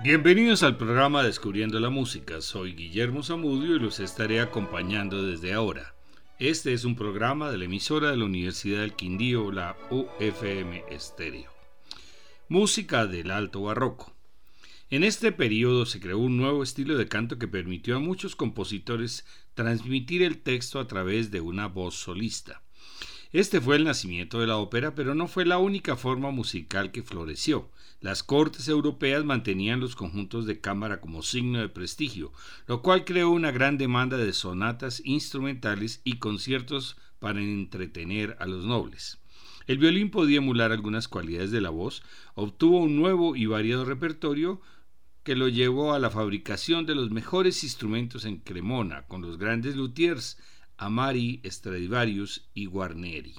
Bienvenidos al programa Descubriendo la Música. Soy Guillermo Zamudio y los estaré acompañando desde ahora. Este es un programa de la emisora de la Universidad del Quindío, la UFM Estéreo. Música del Alto Barroco. En este periodo se creó un nuevo estilo de canto que permitió a muchos compositores transmitir el texto a través de una voz solista. Este fue el nacimiento de la ópera, pero no fue la única forma musical que floreció. Las cortes europeas mantenían los conjuntos de cámara como signo de prestigio, lo cual creó una gran demanda de sonatas instrumentales y conciertos para entretener a los nobles. El violín podía emular algunas cualidades de la voz, obtuvo un nuevo y variado repertorio que lo llevó a la fabricación de los mejores instrumentos en Cremona, con los grandes luthiers Amari, Stradivarius y Guarneri.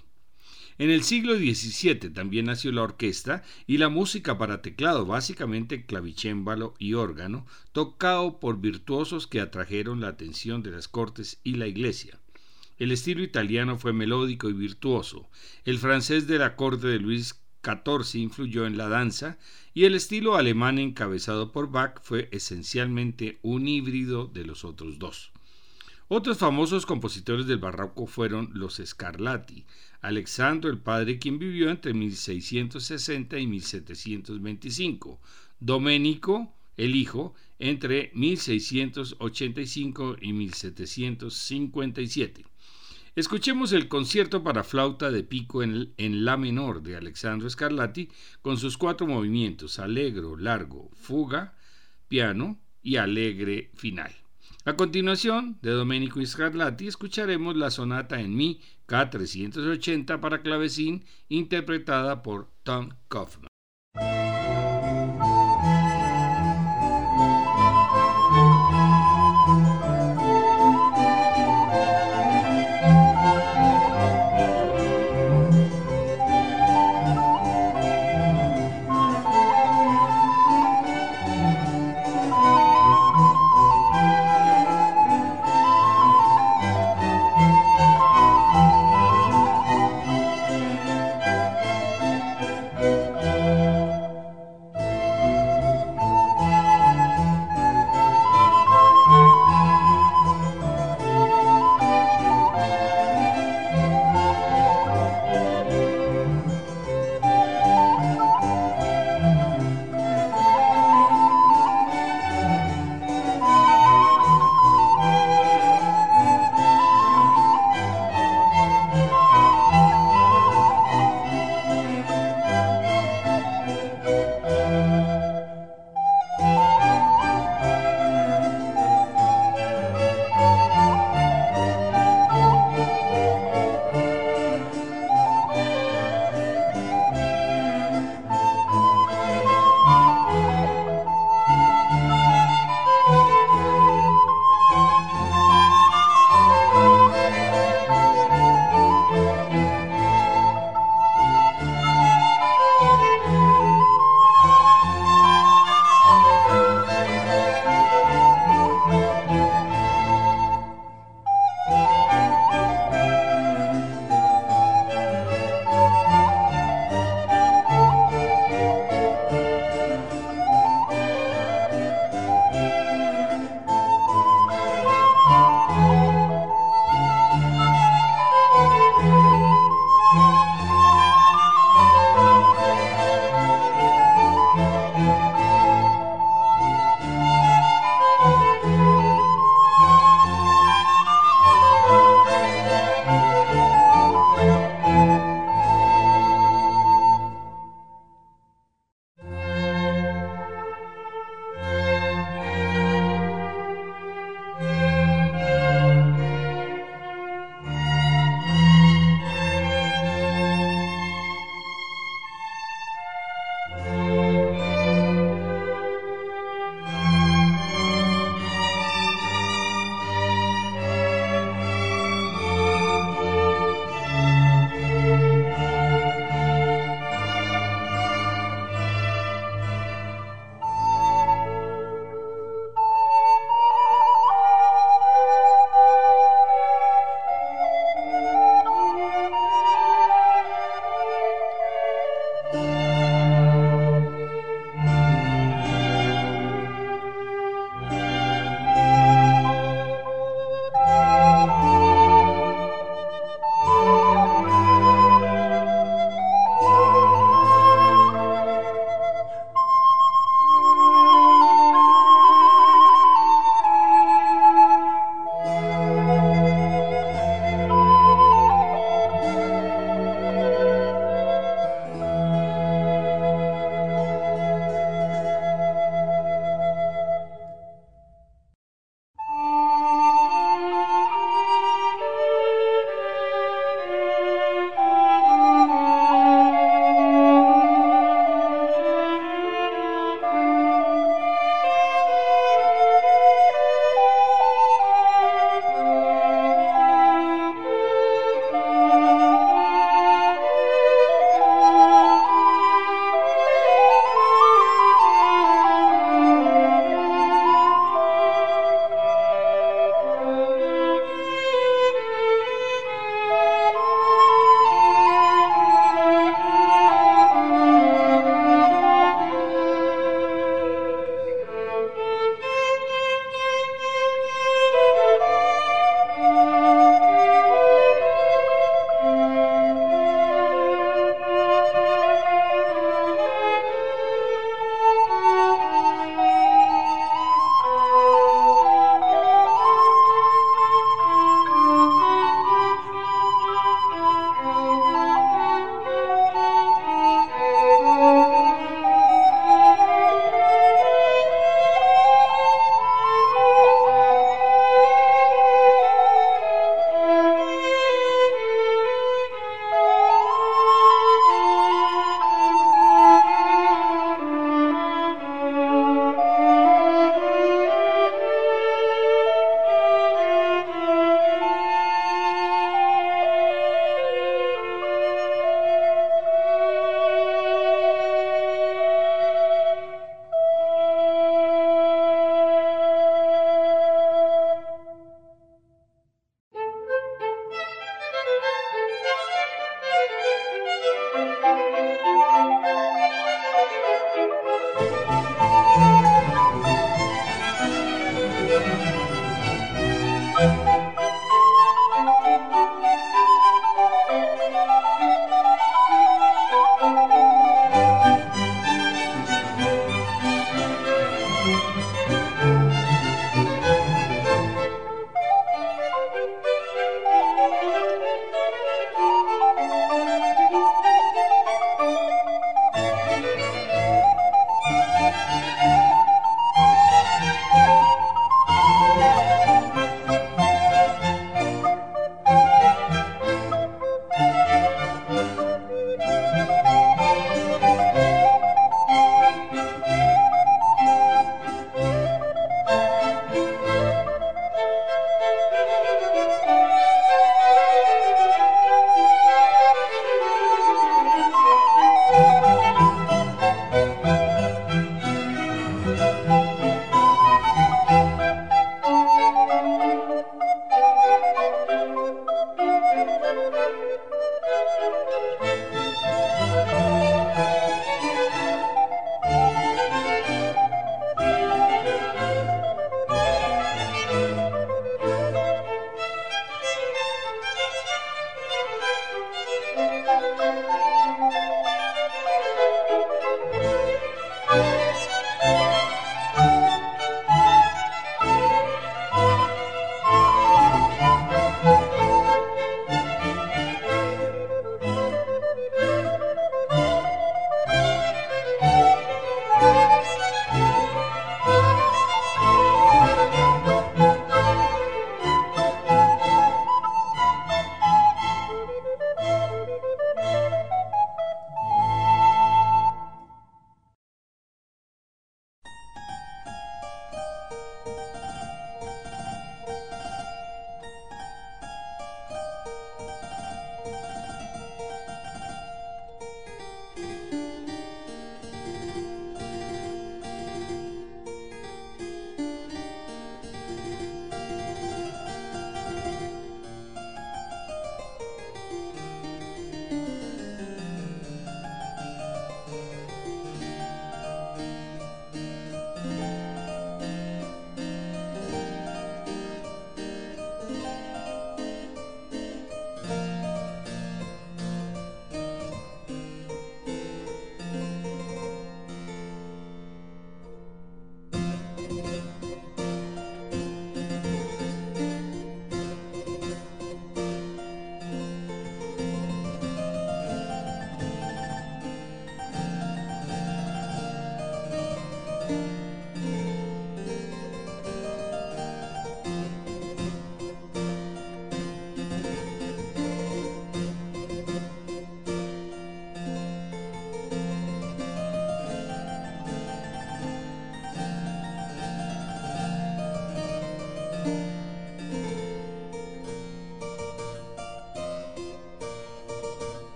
En el siglo XVII también nació la orquesta y la música para teclado, básicamente clavicémbalo y órgano, tocado por virtuosos que atrajeron la atención de las cortes y la iglesia. El estilo italiano fue melódico y virtuoso. El francés de la corte de Luis XIV influyó en la danza y el estilo alemán encabezado por Bach fue esencialmente un híbrido de los otros dos. Otros famosos compositores del barroco fueron los Scarlatti, Alexandro el Padre, quien vivió entre 1660 y 1725, Domenico el Hijo entre 1685 y 1757. Escuchemos el concierto para flauta de pico en, en, La menor de Alexandro Scarlatti con sus cuatro movimientos, alegro, largo, fuga, piano y alegre final. A continuación, de Domenico Scarlatti, escucharemos la sonata en Mi K380 para clavecín, interpretada por Tom Kaufman.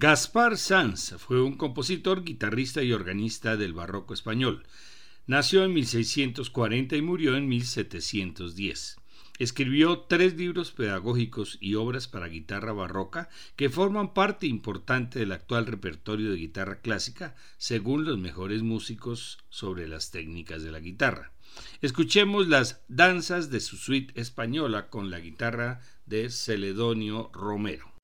Gaspar Sanz fue un compositor, guitarrista y organista del barroco español. Nació en 1640 y murió en 1710. Escribió tres libros pedagógicos y obras para guitarra barroca que forman parte importante del actual repertorio de guitarra clásica según los mejores músicos sobre las técnicas de la guitarra. Escuchemos las danzas de su suite española con la guitarra de Celedonio Romero.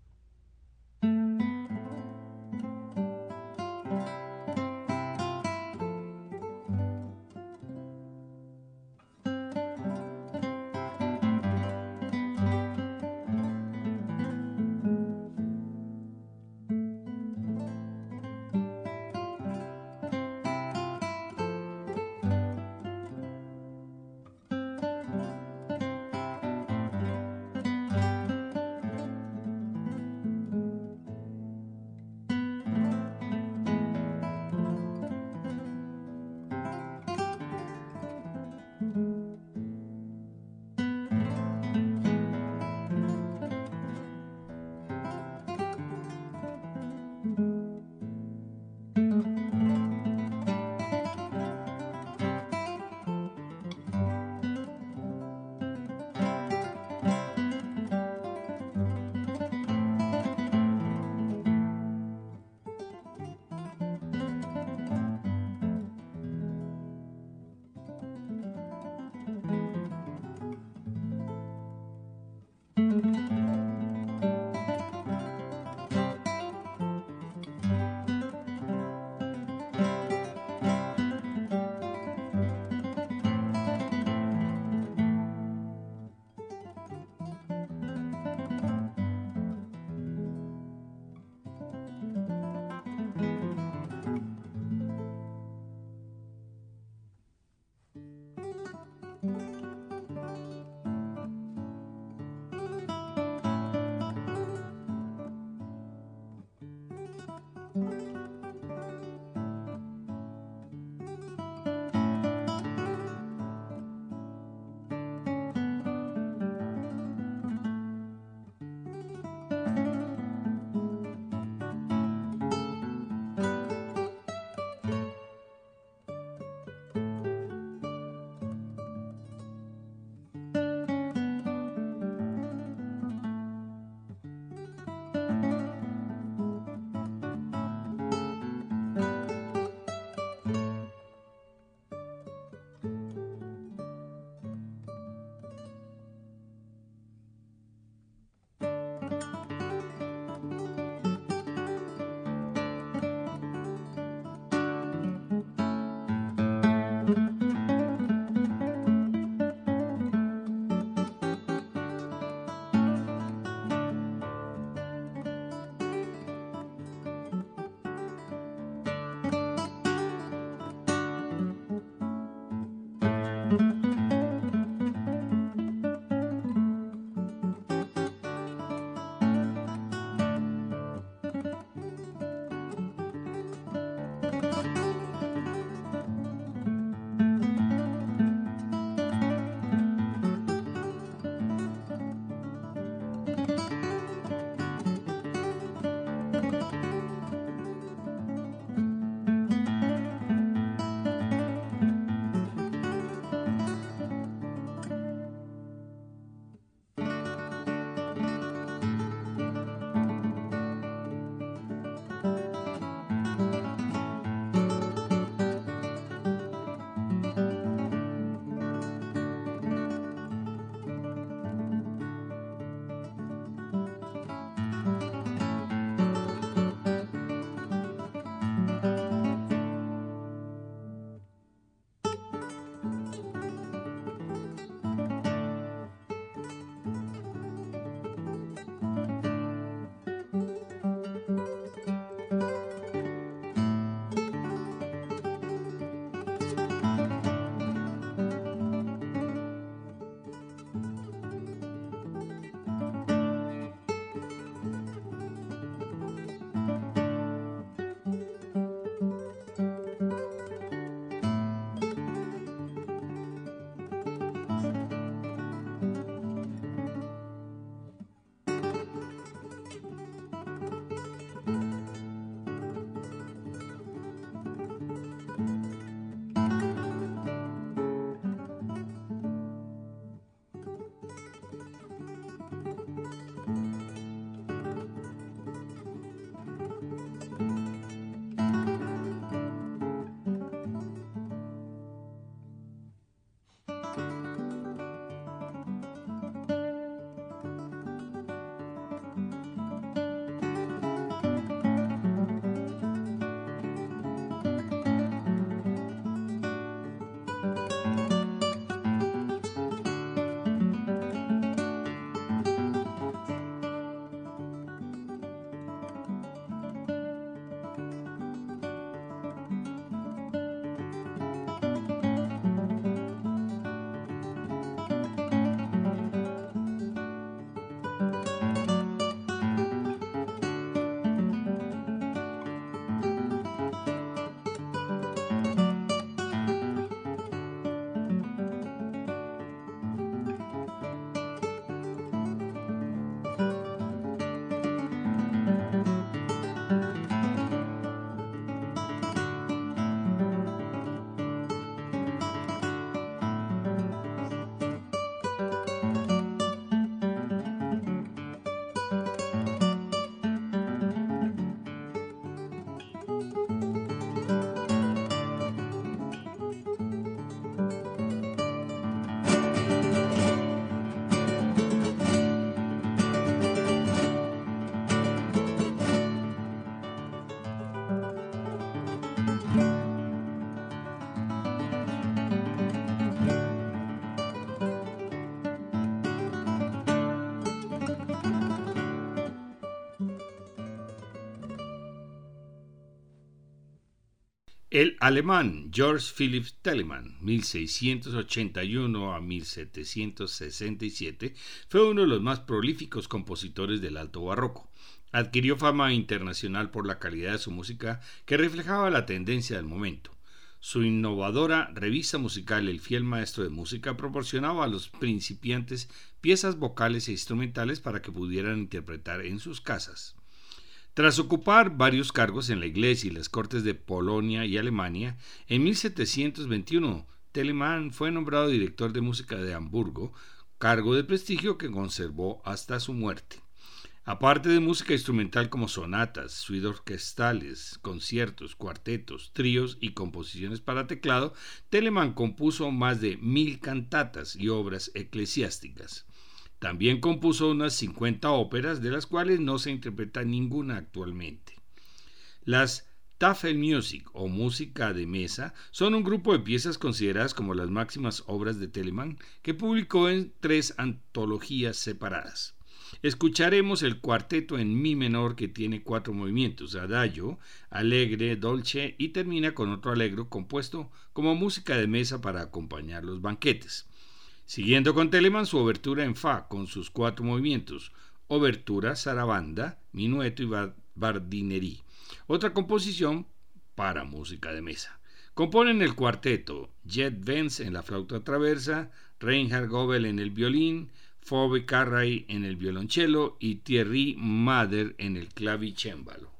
El alemán George Philipp Telemann, 1681 a 1767, fue uno de los más prolíficos compositores del alto barroco. Adquirió fama internacional por la calidad de su música que reflejaba la tendencia del momento. Su innovadora revista musical El fiel maestro de música proporcionaba a los principiantes piezas vocales e instrumentales para que pudieran interpretar en sus casas. Tras ocupar varios cargos en la Iglesia y las Cortes de Polonia y Alemania, en 1721 Telemann fue nombrado director de música de Hamburgo, cargo de prestigio que conservó hasta su muerte. Aparte de música instrumental como sonatas, suites orquestales, conciertos, cuartetos, tríos y composiciones para teclado, Telemann compuso más de mil cantatas y obras eclesiásticas. También compuso unas 50 óperas, de las cuales no se interpreta ninguna actualmente. Las Tafelmusik o música de mesa son un grupo de piezas consideradas como las máximas obras de Telemann que publicó en tres antologías separadas. Escucharemos el cuarteto en mi menor que tiene cuatro movimientos, adagio, alegre, dolce y termina con otro alegro compuesto como música de mesa para acompañar los banquetes. Siguiendo con Telemann su obertura en Fa con sus cuatro movimientos, obertura, zarabanda, minueto y bardinerí. Otra composición para música de mesa. Componen el cuarteto Jet Vance en la flauta traversa, Reinhard Goebel en el violín, Phoebe Carray en el violonchelo y Thierry Mader en el clavicémbalo.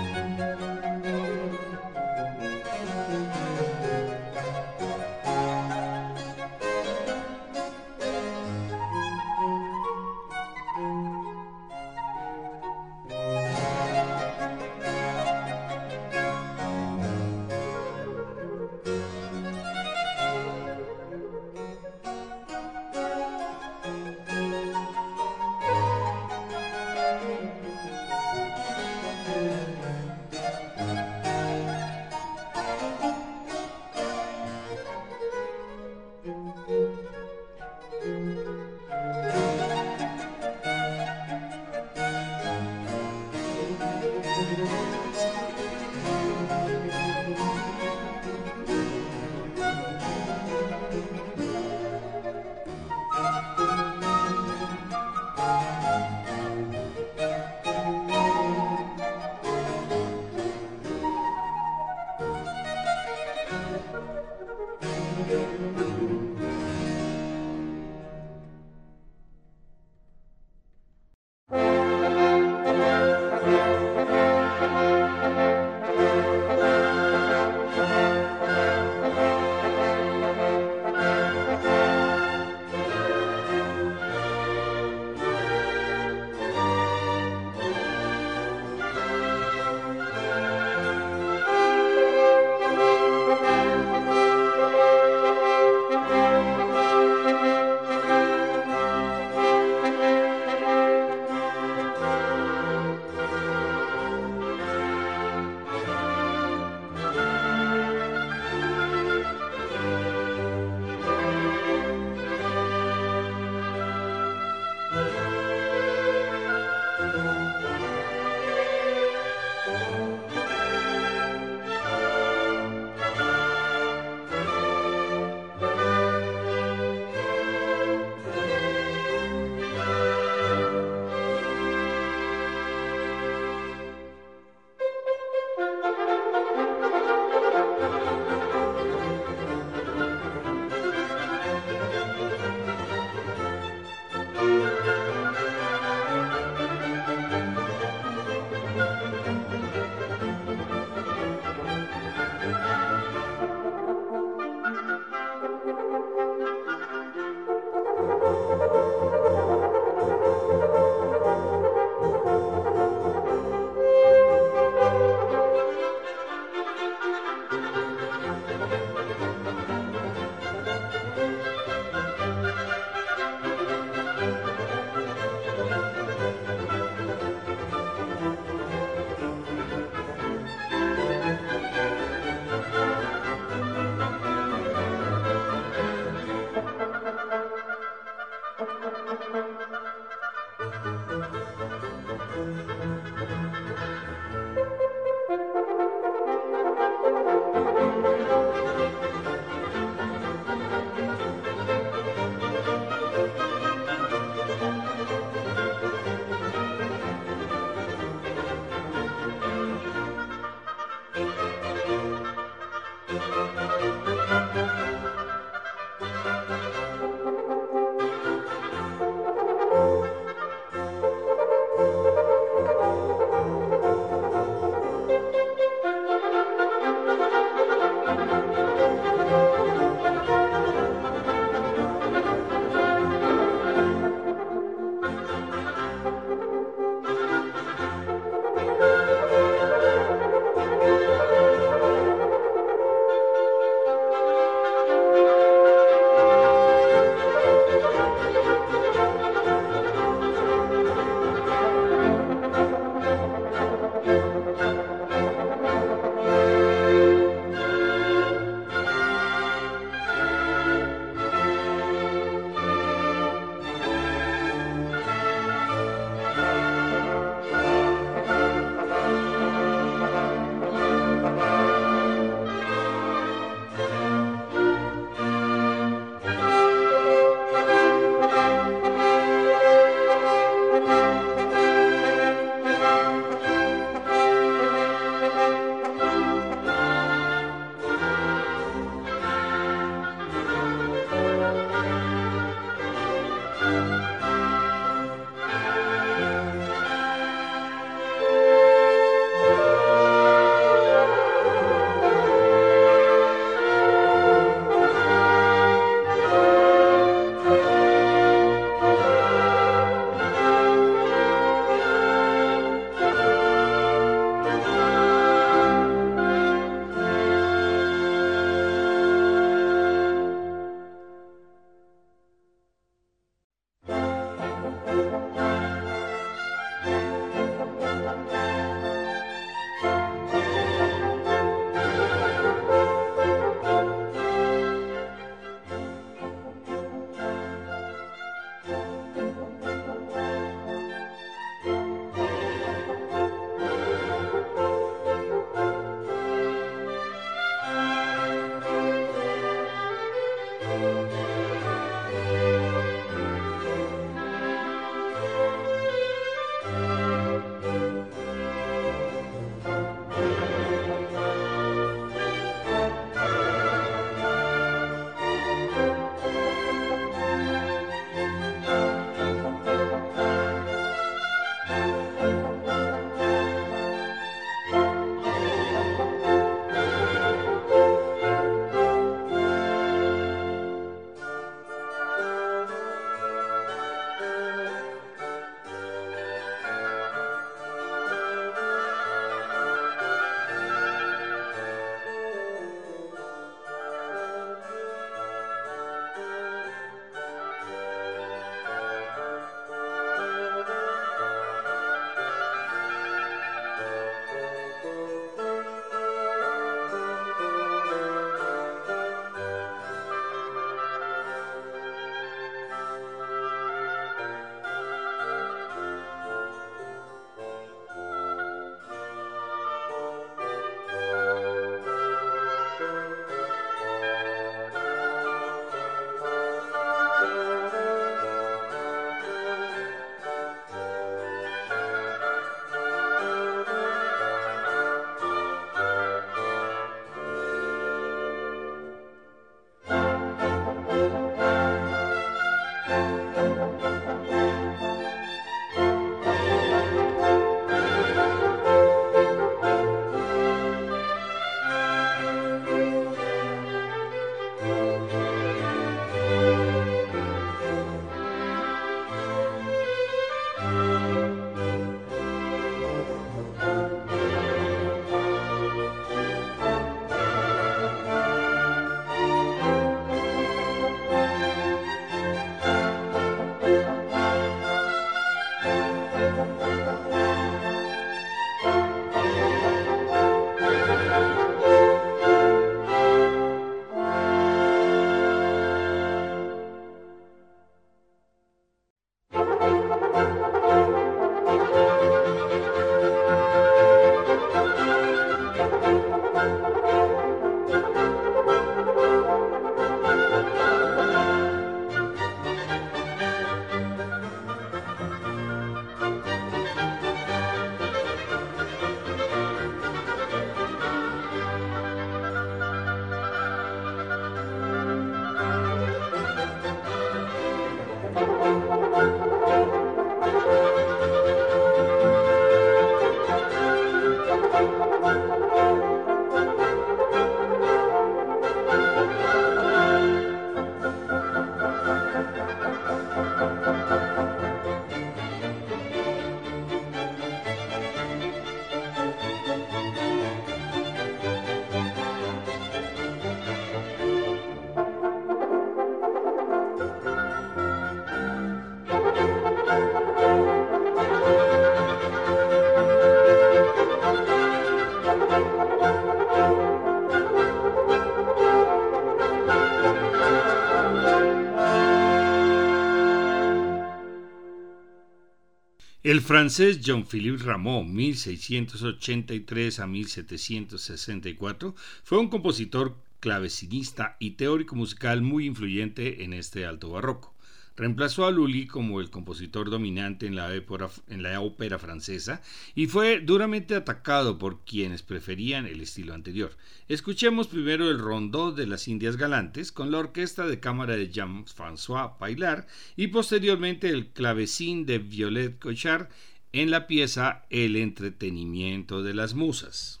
El francés Jean-Philippe Rameau, 1683 a 1764, fue un compositor clavecinista y teórico musical muy influyente en este alto barroco. Reemplazó a Lully como el compositor dominante en la, ópera francesa y fue duramente atacado por quienes preferían el estilo anterior. Escuchemos primero el rondó de las Indias Galantes con la orquesta de cámara de Jean-François Paillard y posteriormente el clavecín de Violette Cochard en la pieza El entretenimiento de las musas.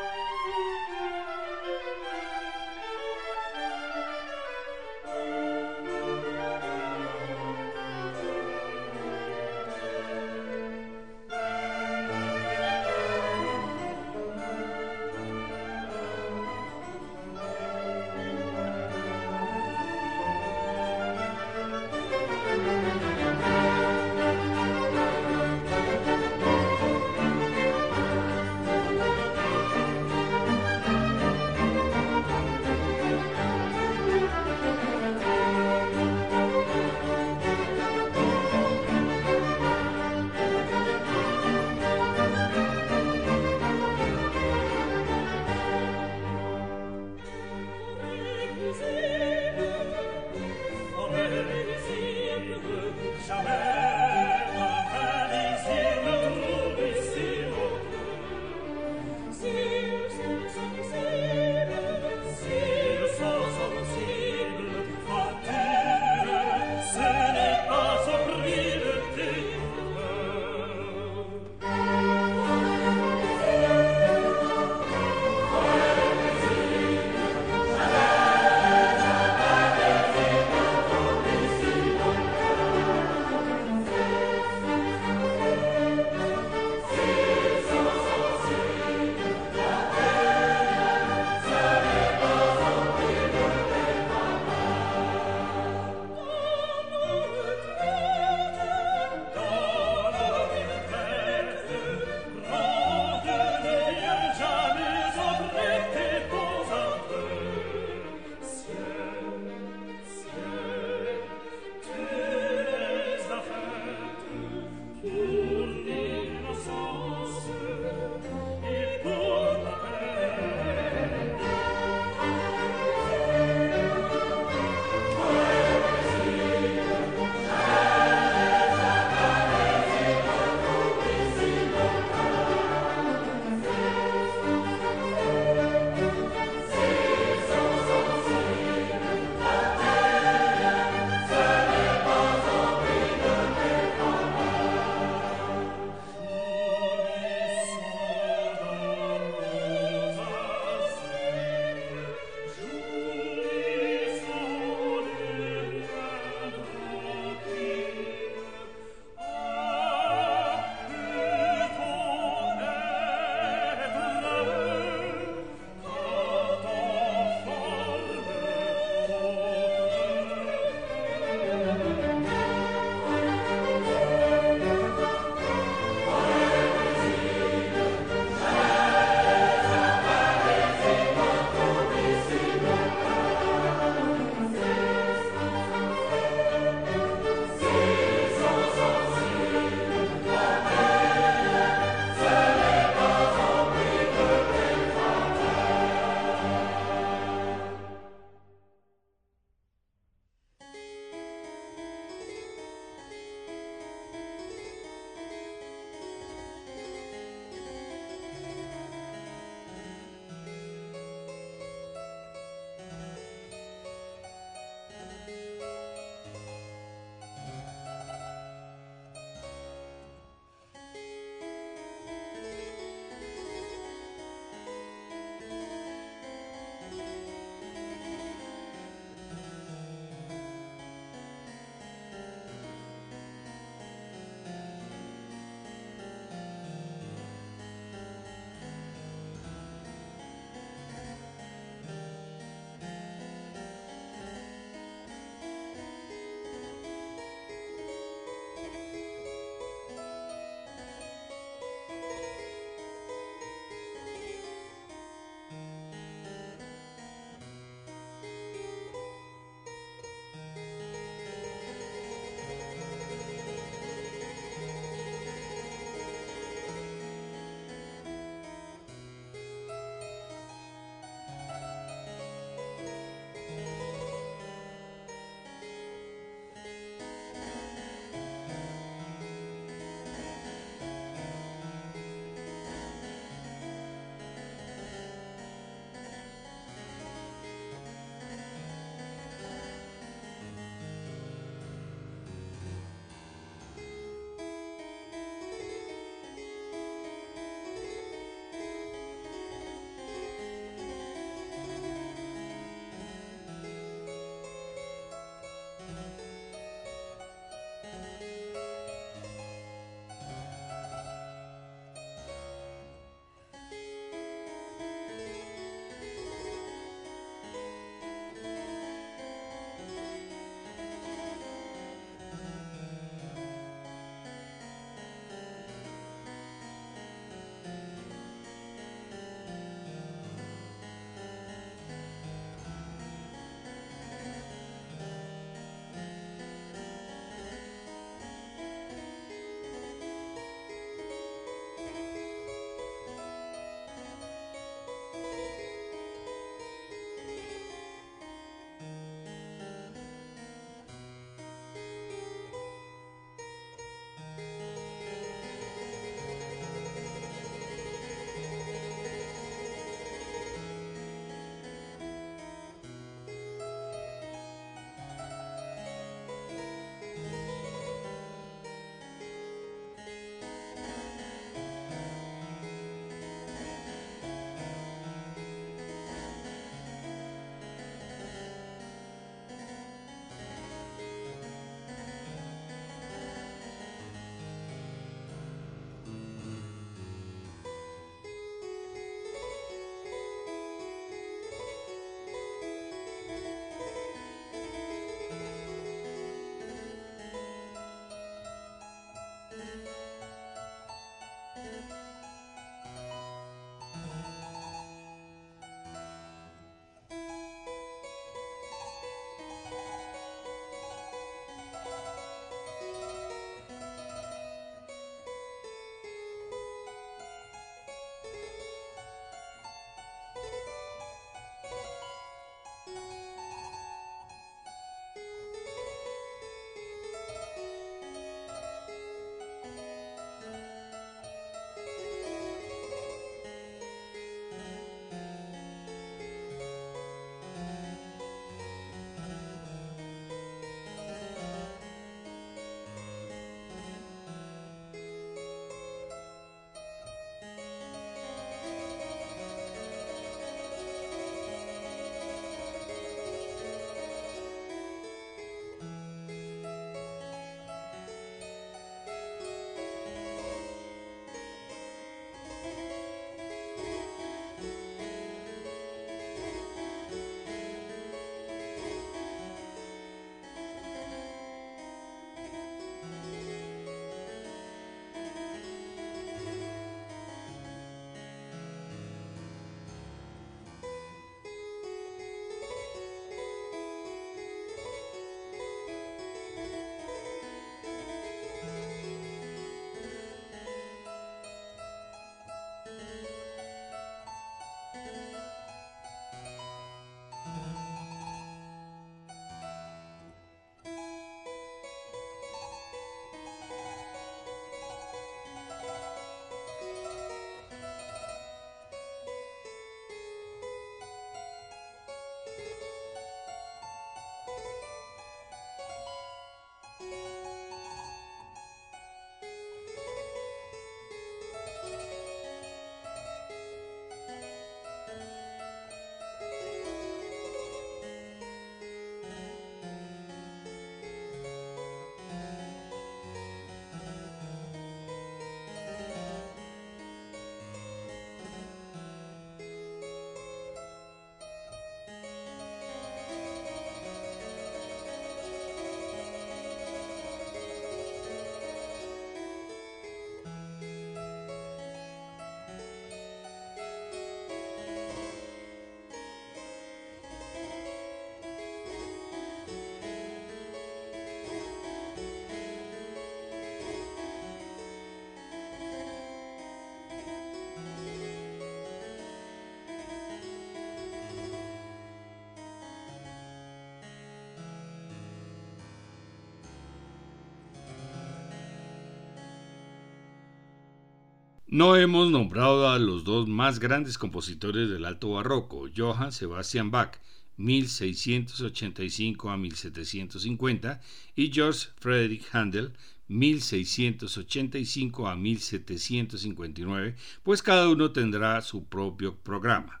No hemos nombrado a los dos más grandes compositores del alto barroco, Johann Sebastian Bach, 1685 a 1750, y George Friedrich Handel, 1685 a 1759, pues cada uno tendrá su propio programa.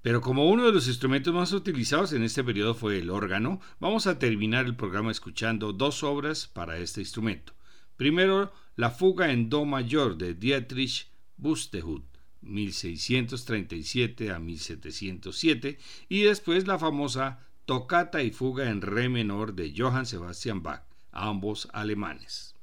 Pero como uno de los instrumentos más utilizados en este periodo fue el órgano, vamos a terminar el programa escuchando dos obras para este instrumento. Primero, la fuga en Do mayor de Dietrich Buxtehude, 1637 a 1707, y después la famosa Tocata y fuga en Re menor de Johann Sebastian Bach, ambos alemanes.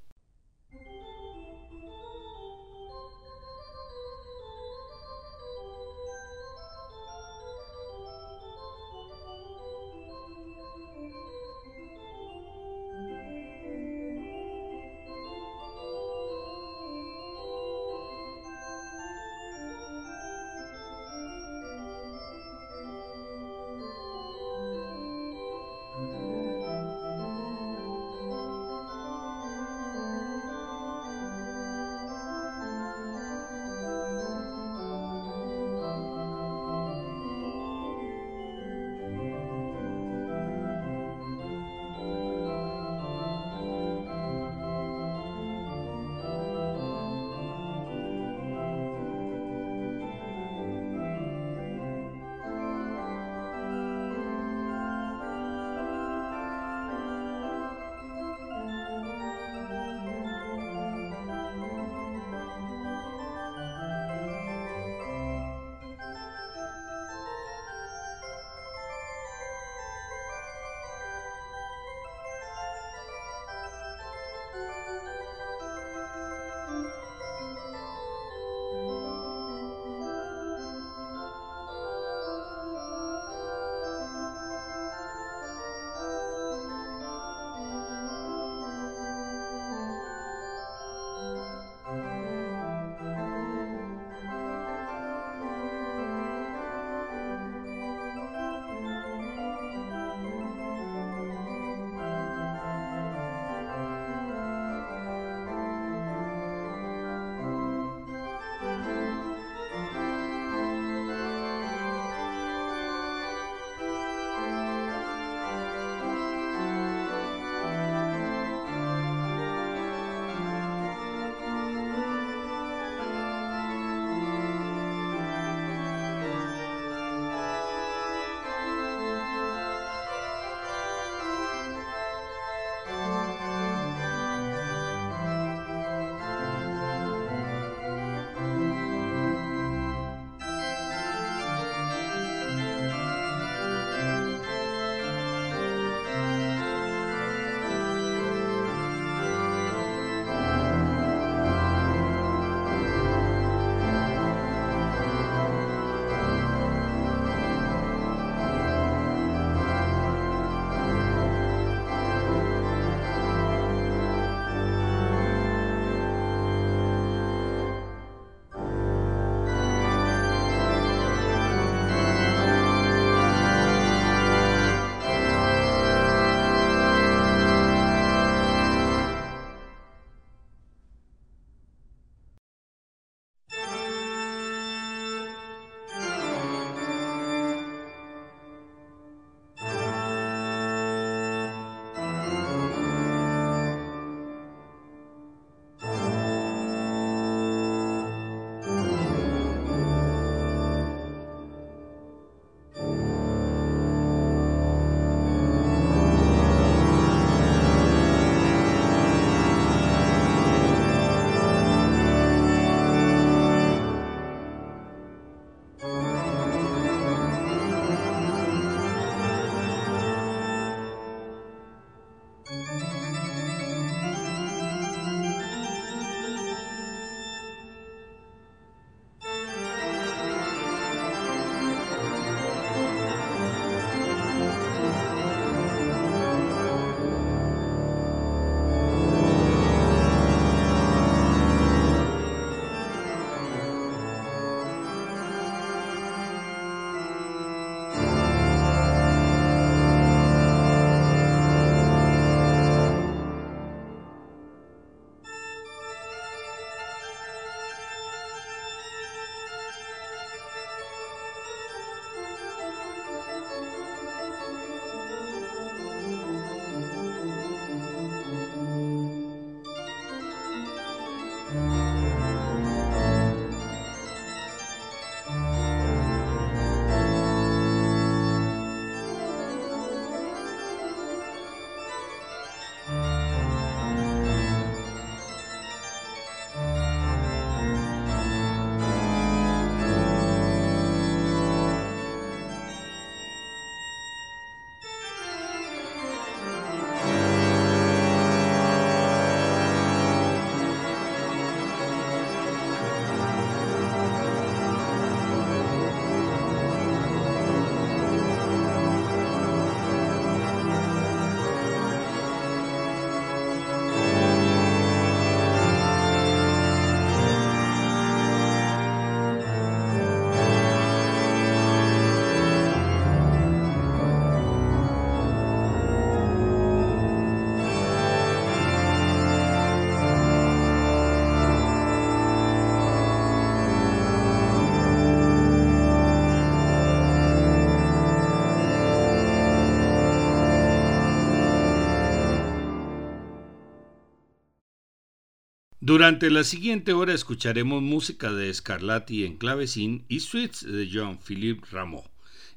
Durante la siguiente hora escucharemos música de Scarlatti en clavecín y suites de Jean-Philippe Rameau.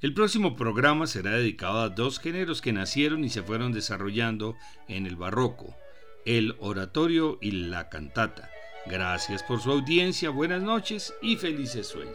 El próximo programa será dedicado a dos géneros que nacieron y se fueron desarrollando en el barroco, el oratorio y la cantata. Gracias por su audiencia, buenas noches y felices sueños.